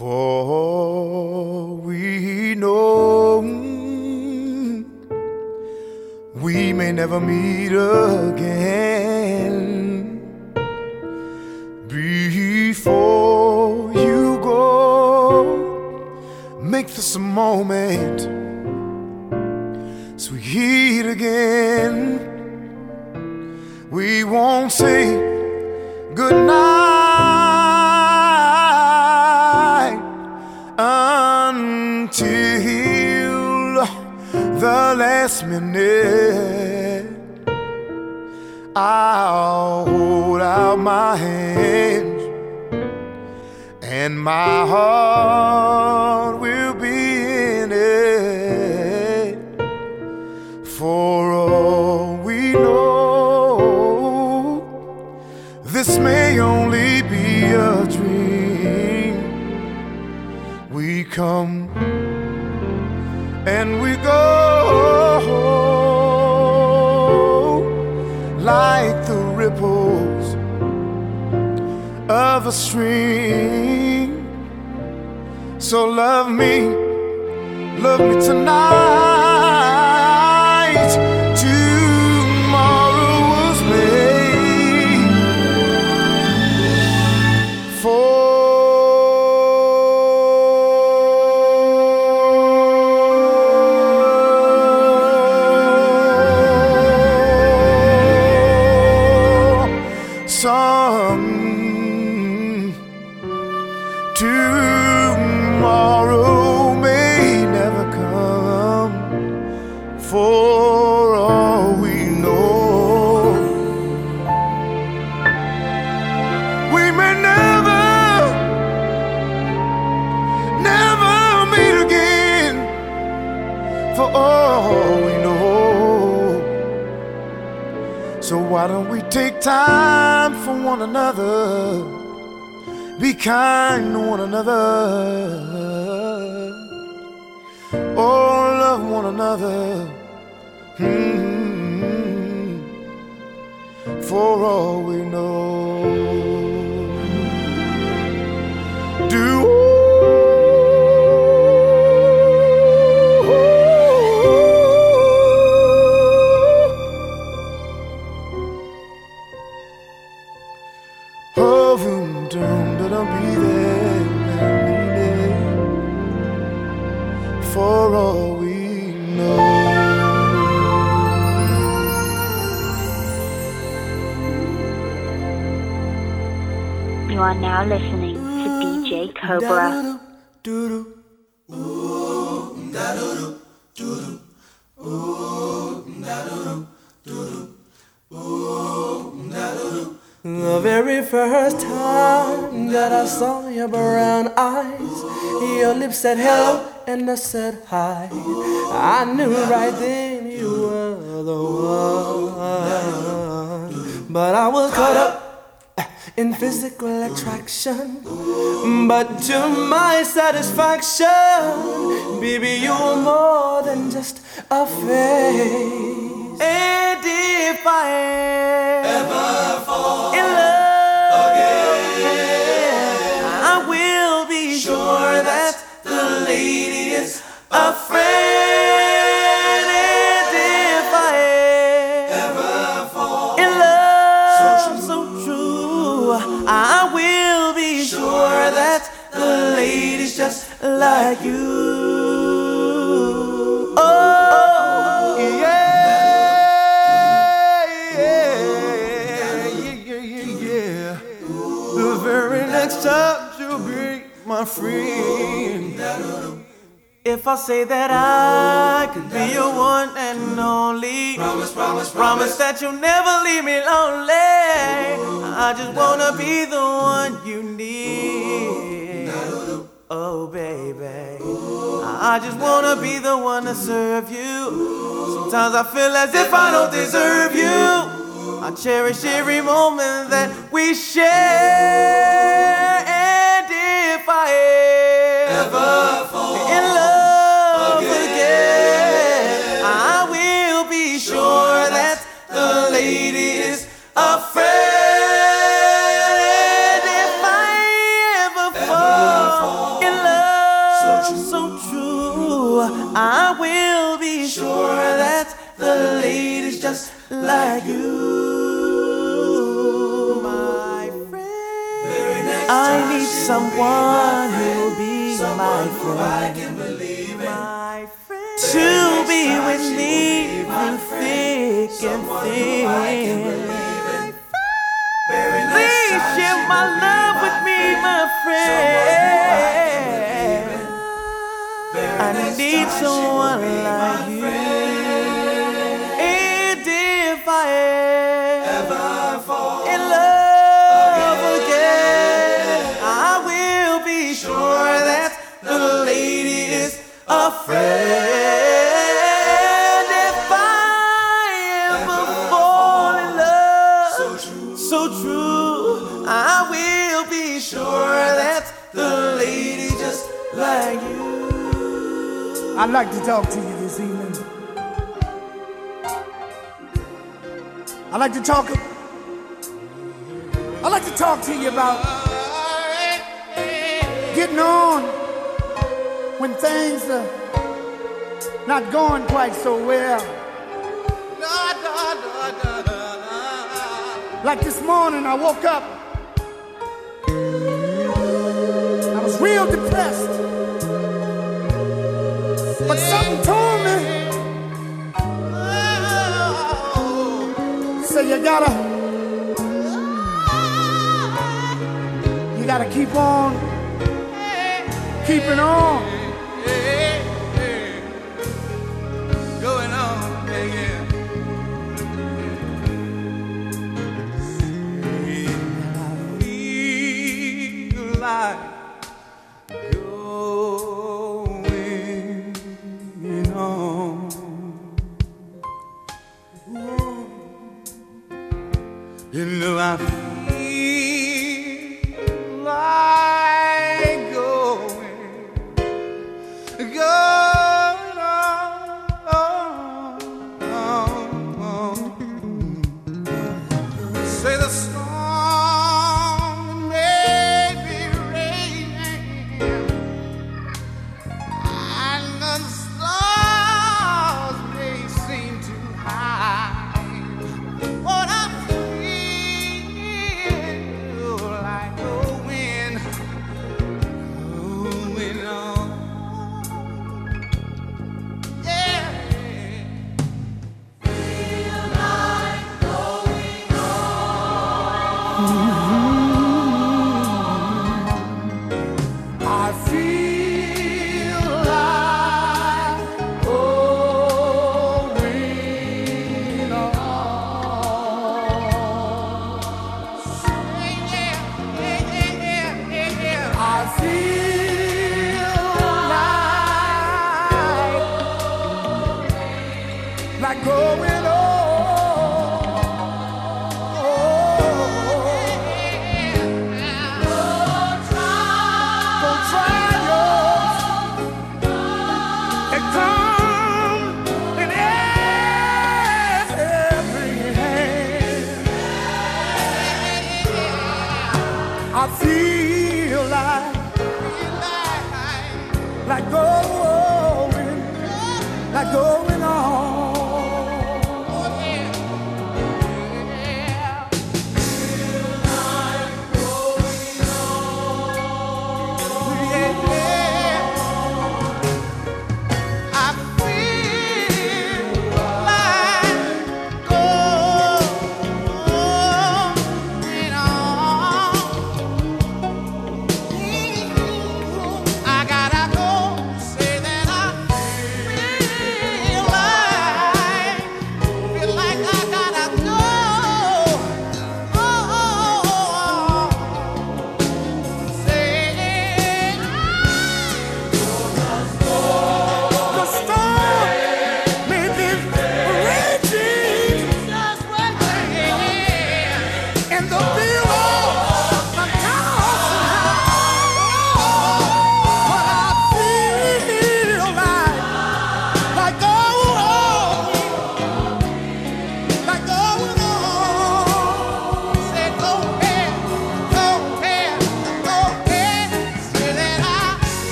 For we know we may never meet again kind to one another. Oh, love one another. Hmm. For all we know. Are listening to DJ Cobra. The very first time that I saw your brown eyes, your lips said hello and I said hi. I knew right then you were the one. But I was caught up in physical attraction. But to my satisfaction, baby, you're more than just a face. And if I ever fall in love like you. Oh, yeah, yeah, yeah, yeah. The very next time you'll be my friend. If I say that I could be your one and only, promise, promise, promise that you'll never leave me lonely. I just wanna be the one you need. Oh, baby. I just wanna be the one to serve you. Sometimes I feel as if I don't deserve you. I cherish every moment that we share. And if I I will be sure that the lady's just like you, my friend. I need someone who'll be my friend. My friend. To be with me through thick and thin. need someone like you. I'd like to talk to you this evening. I'd like to talk. I'd like to talk to you about getting on when things are not going quite so well. Like this morning, I woke up. I was real depressed. you gotta you gotta keep on keeping on. I go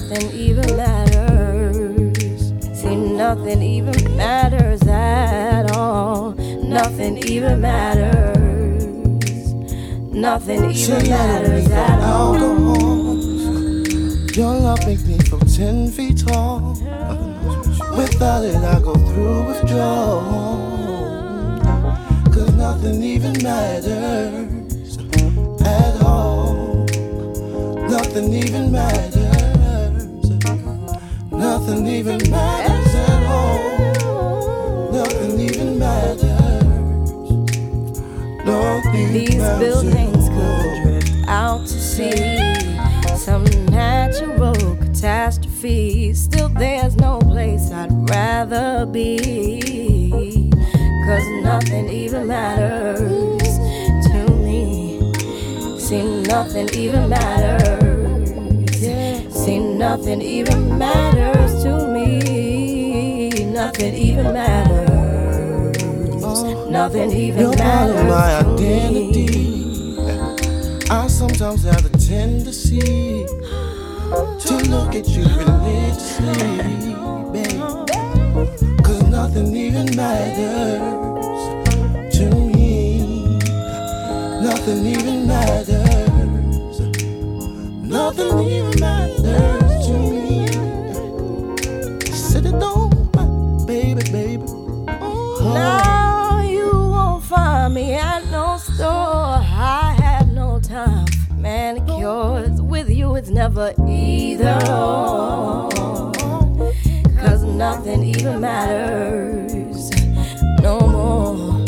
nothing even matters Seems nothing even matters at all. Nothing even matters. Nothing even matters at all. Your love makes me feel ten feet tall. Without it, I go through withdrawal. Cause nothing even matters at all. Nothing even matters. Nothing even matters at all. Nothing even matters. Nothing These buildings could drift out to sea. Some natural catastrophe. Still, there's no place I'd rather be. Cause nothing even matters to me. See, nothing even matters. Nothing even matters to me. Nothing even matters. Nothing even You're matters. Part of my identity. Me. I sometimes have a tendency to look at you religiously, babe. Cause nothing even matters to me. Nothing even matters. Nothing even matters it's never either. Cause nothing even matters no more.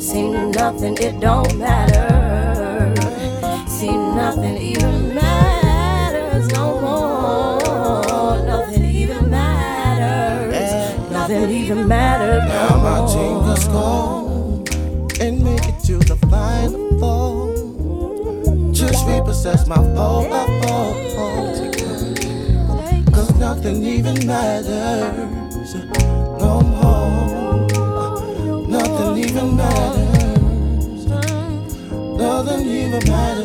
See, nothing, it don't matter. See, nothing even matters no more. Nothing even matters. Nothing even matters no now my fingers go just repossess my pole. Cause nothing even matters no more. Nothing even matters. Nothing even matters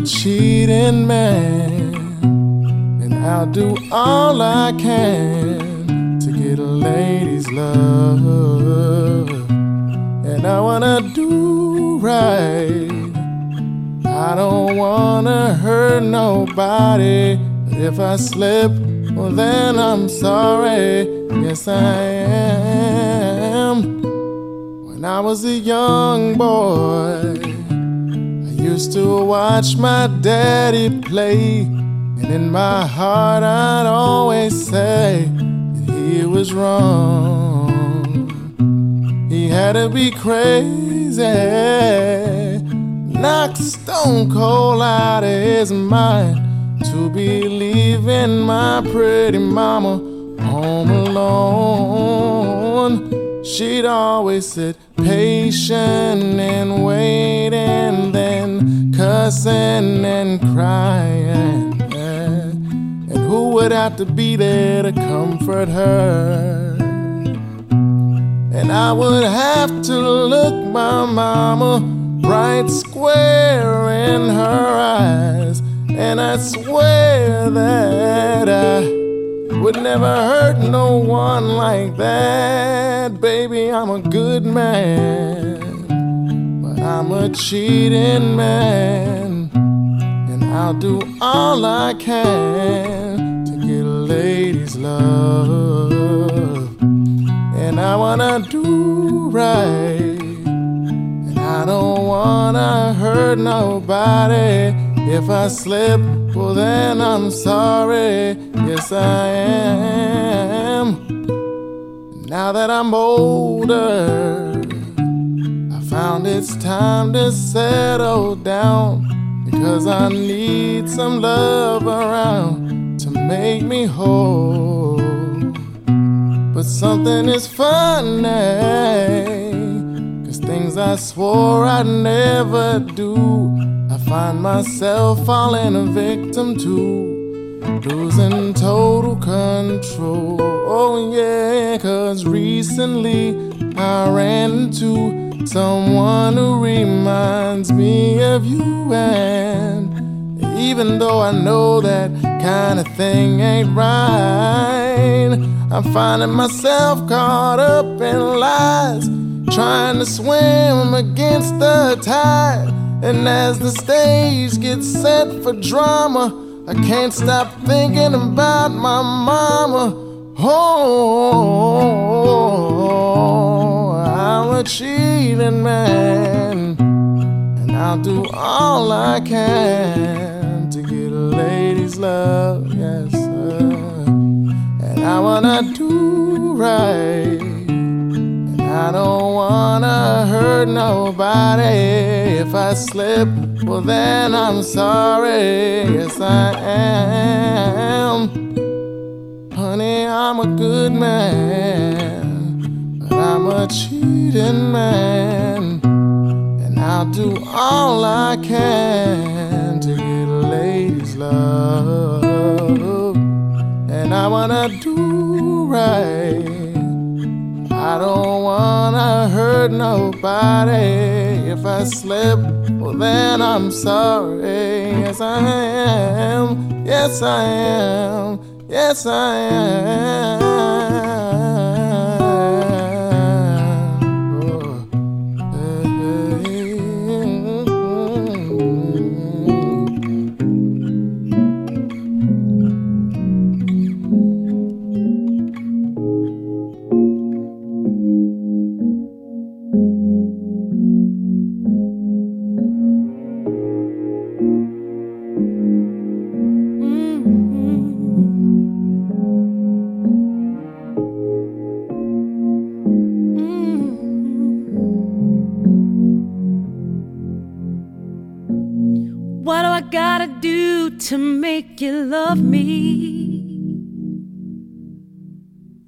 a cheating man. And I'll do all I can to get a lady's love. And I wanna do right. I don't wanna hurt nobody. But if I slip, well, then I'm sorry. Yes, I am. When I was a young boy, used to watch my daddy play. And in my heart, I'd always say that he was wrong. He had to be crazy, knocked stone cold out of his mind to believe in my pretty mama home alone. She'd always sit patient and waiting, then cussing and crying. And who would have to be there to comfort her? And I would have to look my mama right square in her eyes. And I swear that I would never hurt no one like that. Baby, I'm a good man, I'm a cheating man. And I'll do all I can to get a lady's love. And I wanna do right. And I don't wanna hurt nobody. If I slip, well, then I'm sorry. Yes, I am. Now that I'm older, found it's time to settle down. Because I need some love around to make me whole. But something is funny. Cause things I swore I'd never do. I find myself falling a victim to, losing total control. Oh, yeah, cause recently I ran into someone who reminds me of you. And even though I know that kind of thing ain't right, I'm finding myself caught up in lies, trying to swim against the tide. And as the stage gets set for drama, I can't stop thinking about my mama. Oh, I'm a cheating man, and I'll do all I can to get a lady's love, yes, sir. And I wanna do right. And I don't wanna hurt nobody. If I slip, well, then I'm sorry. Yes, I am. Honey, I'm a good man, I'm a cheating man. And I'll do all I can to get a lady's love. And I wanna do right. I don't wanna hurt nobody. If I slip, well then I'm sorry. Yes I am. Yes I am. Yes I am. Gotta do to make you love me?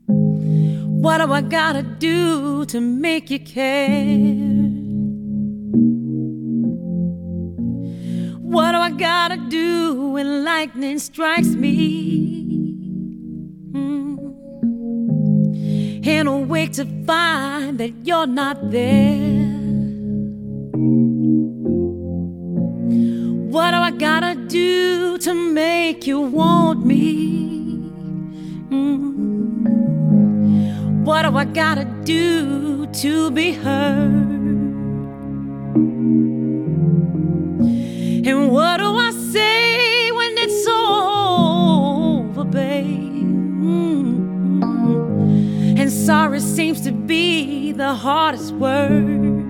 What do I gotta do to make you care? What do I gotta do when lightning strikes me? Mm. And awake to find that you're not there. Gotta do to make you want me? Mm. What do I gotta do to be heard? And what do I say when it's over, babe? Mm. And sorry seems to be the hardest word.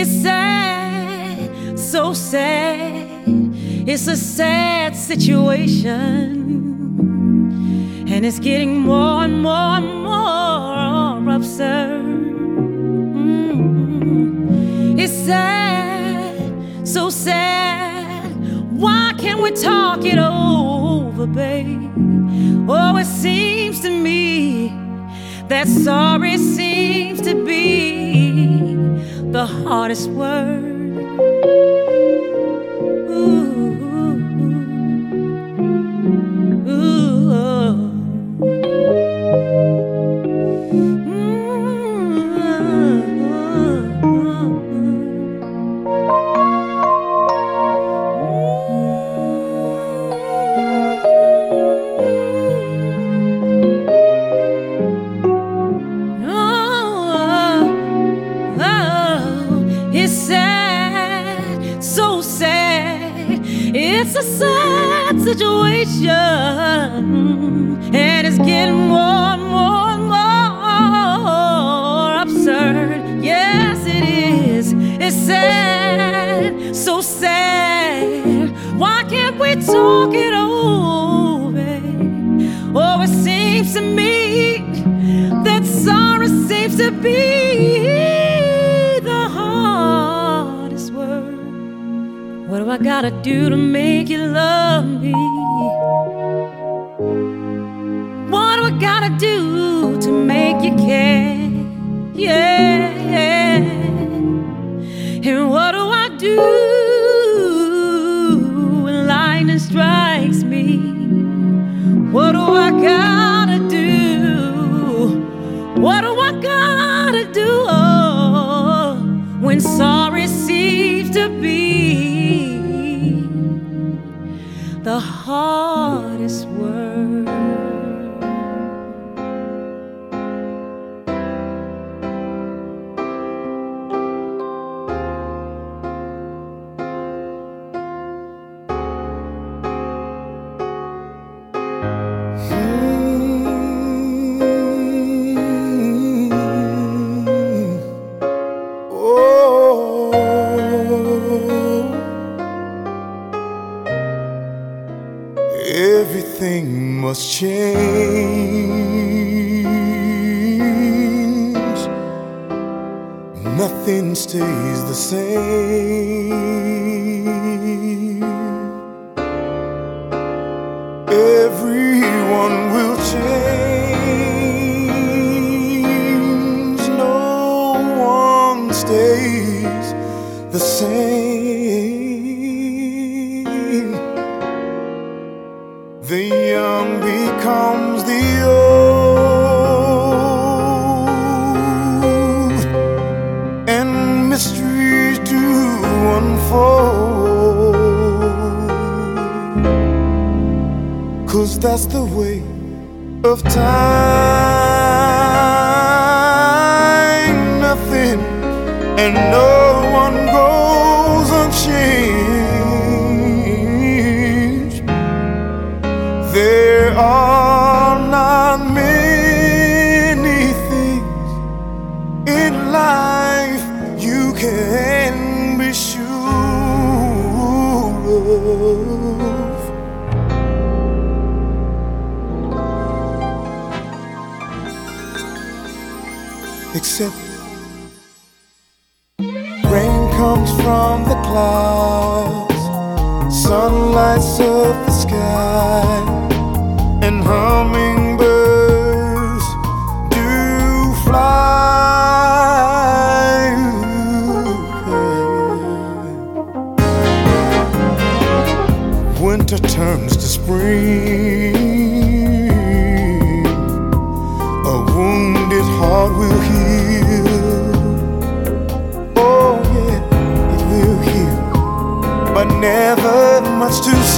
It's sad, so sad. It's a sad situation. And it's getting more and more and more absurd. Mm. It's sad, so sad. Why can't we talk it over, babe? Oh, it seems to me that sorry seems to be the hardest word. Ooh, do to make the same.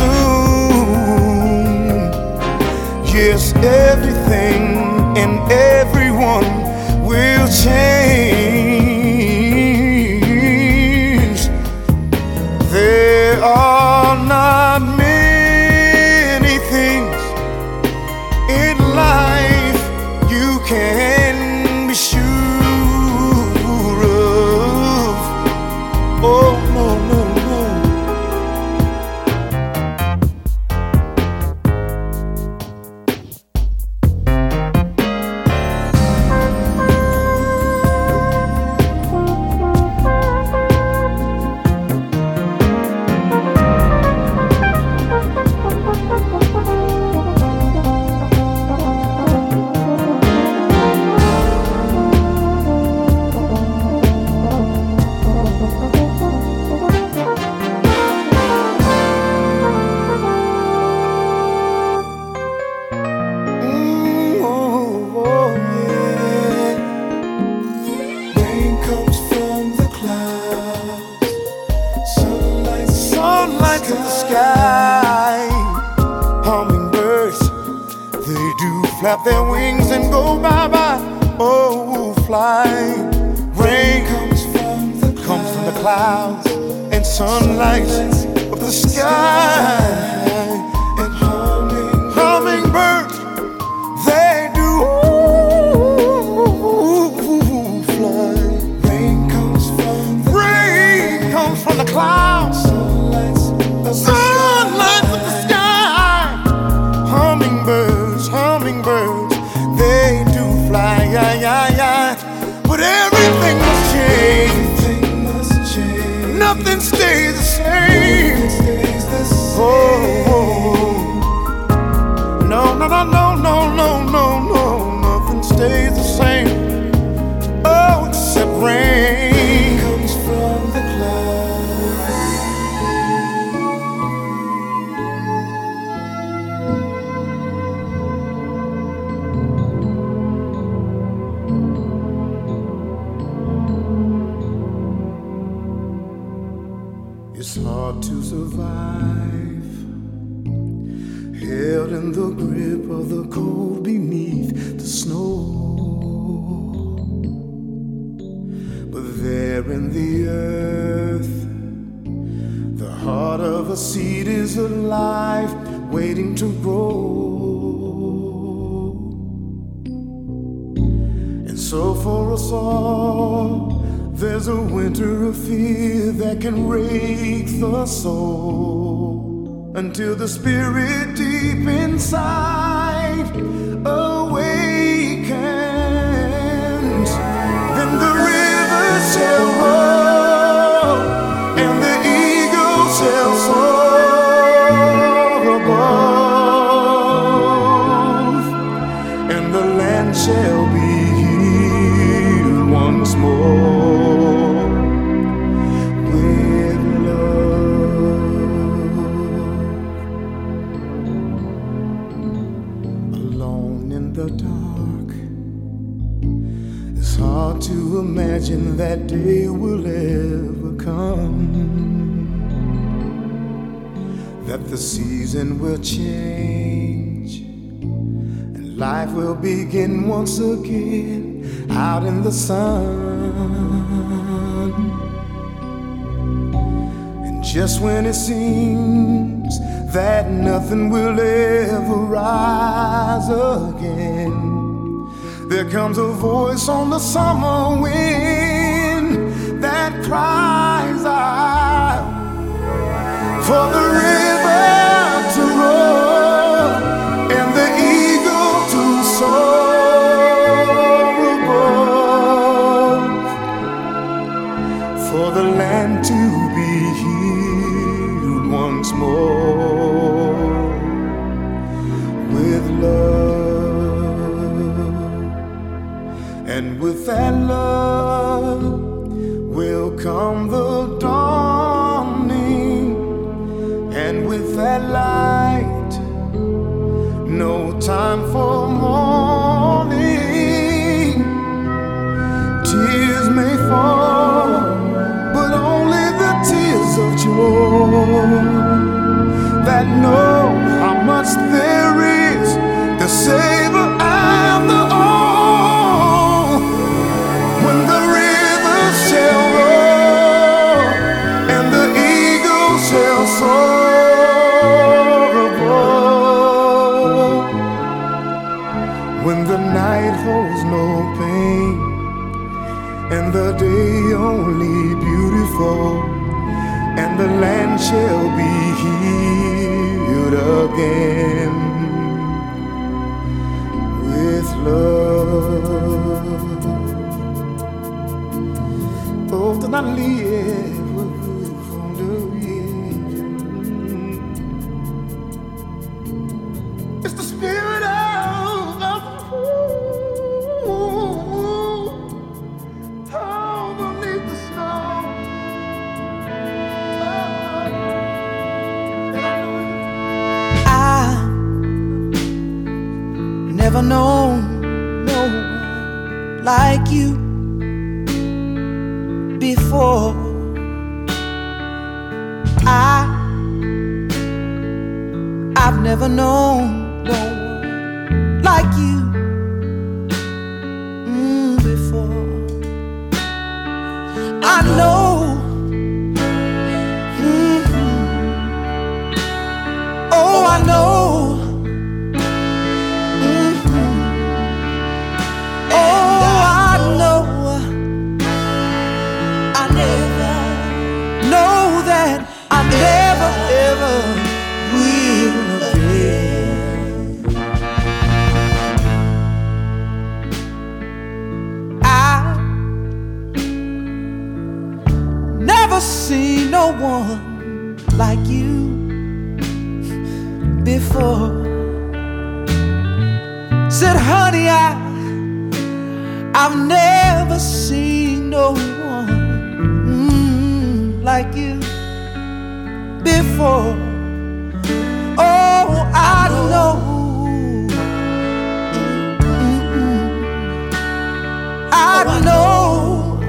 Soon. Yes, everything and everyone will change. The sky. Hummingbirds, they do flap their wings and go bye bye. Oh, fly. Rain comes from the comes from the clouds and sunlight of the sky. Is alive, waiting to grow. And so for us all, there's a winter of fear that can rake the soul until the spirit deep inside awakens. Then the river shall roll day will ever come. That the season will change and life will begin once again out in the sun. And just when it seems that nothing will ever rise again, there comes a voice on the summer wind cries out for the river to roll before. I I've never known before. Oh, I know. Mm-mm. I know.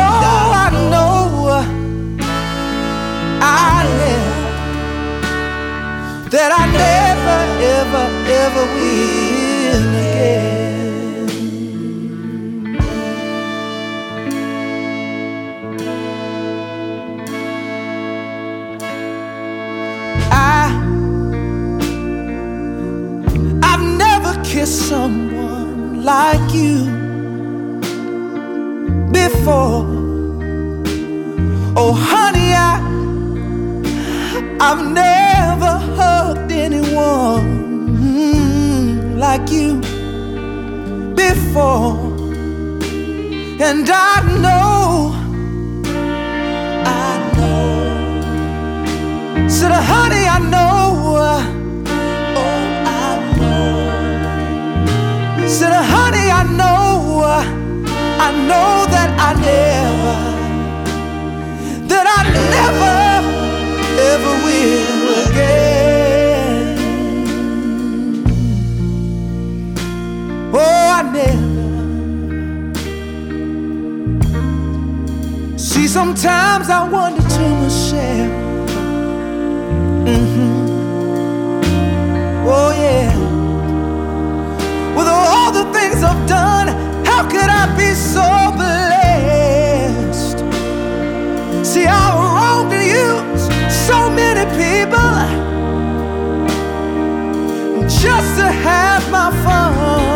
Oh, I know. I live that I never, ever, ever will I've never hugged anyone like you before. And I know, I know. Said, honey, I know. Oh, I know. Said, honey, I know. I know that I never, that I never ever will again. Oh, I never. See, sometimes I wonder to myself. Mm-hmm. Oh, yeah. With all the things I've done, how could I people just to have my fun.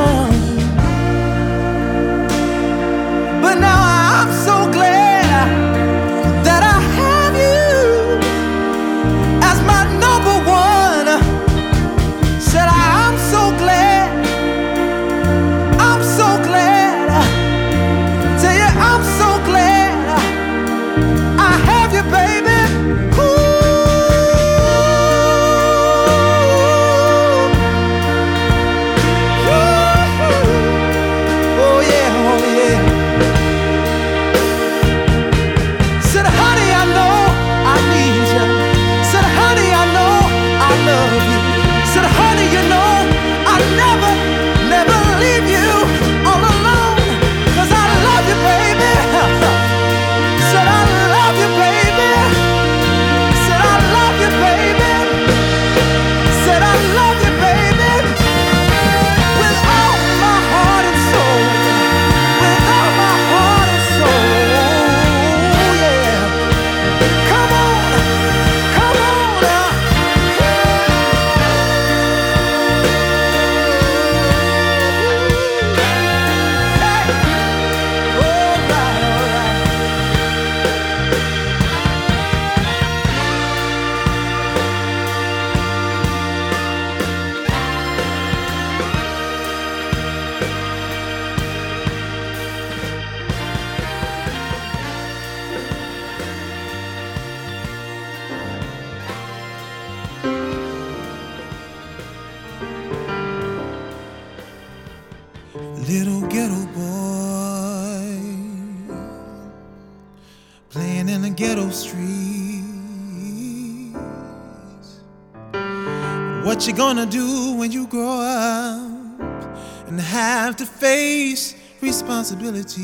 Have to face responsibilities?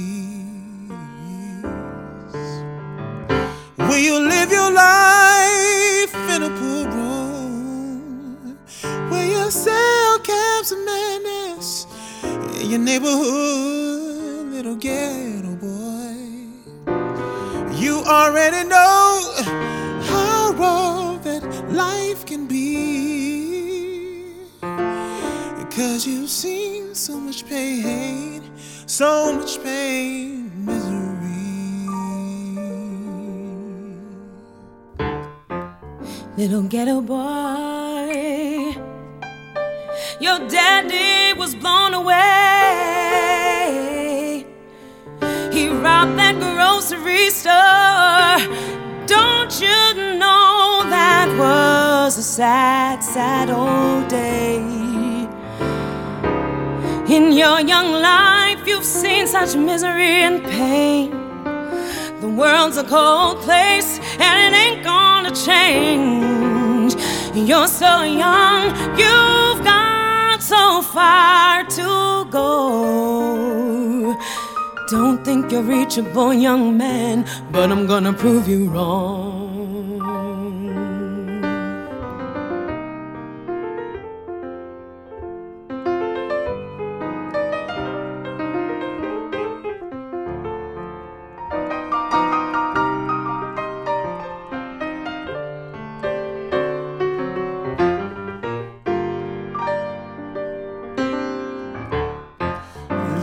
Will you live your life in a pool room? Will you sell cabs of madness in your neighborhood, little ghetto boy? You already know how rough that life can be. Because you've seen so much pain, so much pain, misery. Little ghetto boy, your daddy was blown away. He robbed that grocery store. Don't you know that was a sad, sad old day? In your young life, you've seen such misery and pain. The world's a cold place and it ain't gonna change. You're so young, you've got so far to go. Don't think you're reachable, young man, but I'm gonna prove you wrong.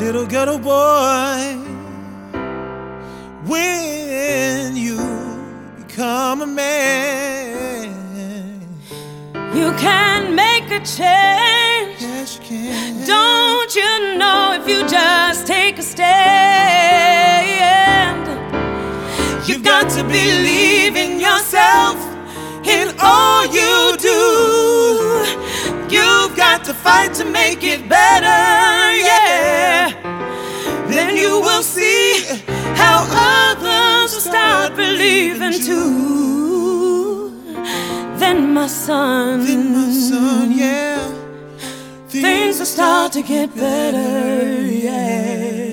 Little ghetto boy, when you become a man, You can make a change. yes, you can. Don't you know if you just take a stand? You've got to believe in yourself in all you do. You've got to fight to make it better, start believing too. Then my son, Then my son, yeah. things will start to get better, yeah.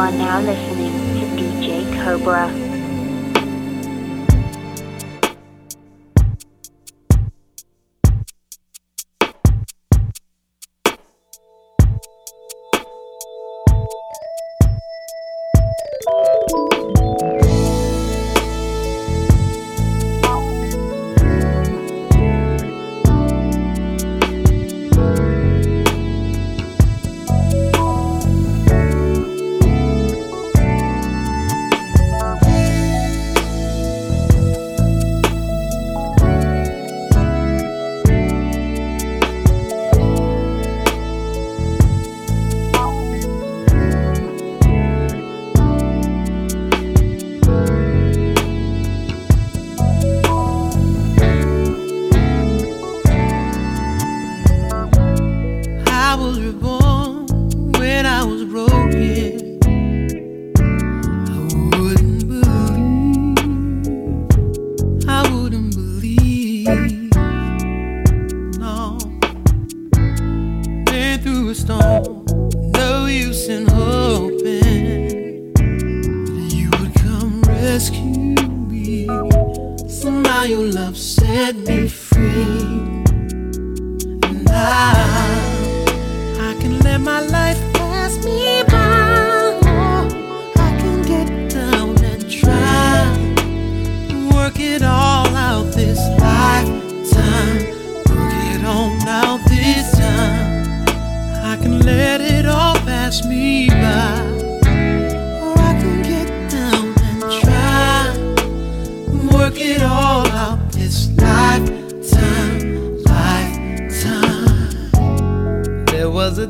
are now listening to DJ Cobra.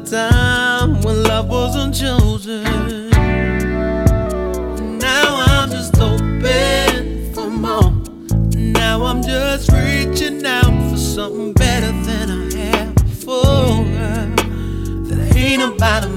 a time when love wasn't chosen. Now I'm just open for more. Now I'm just reaching out for something better than I have before. That ain't about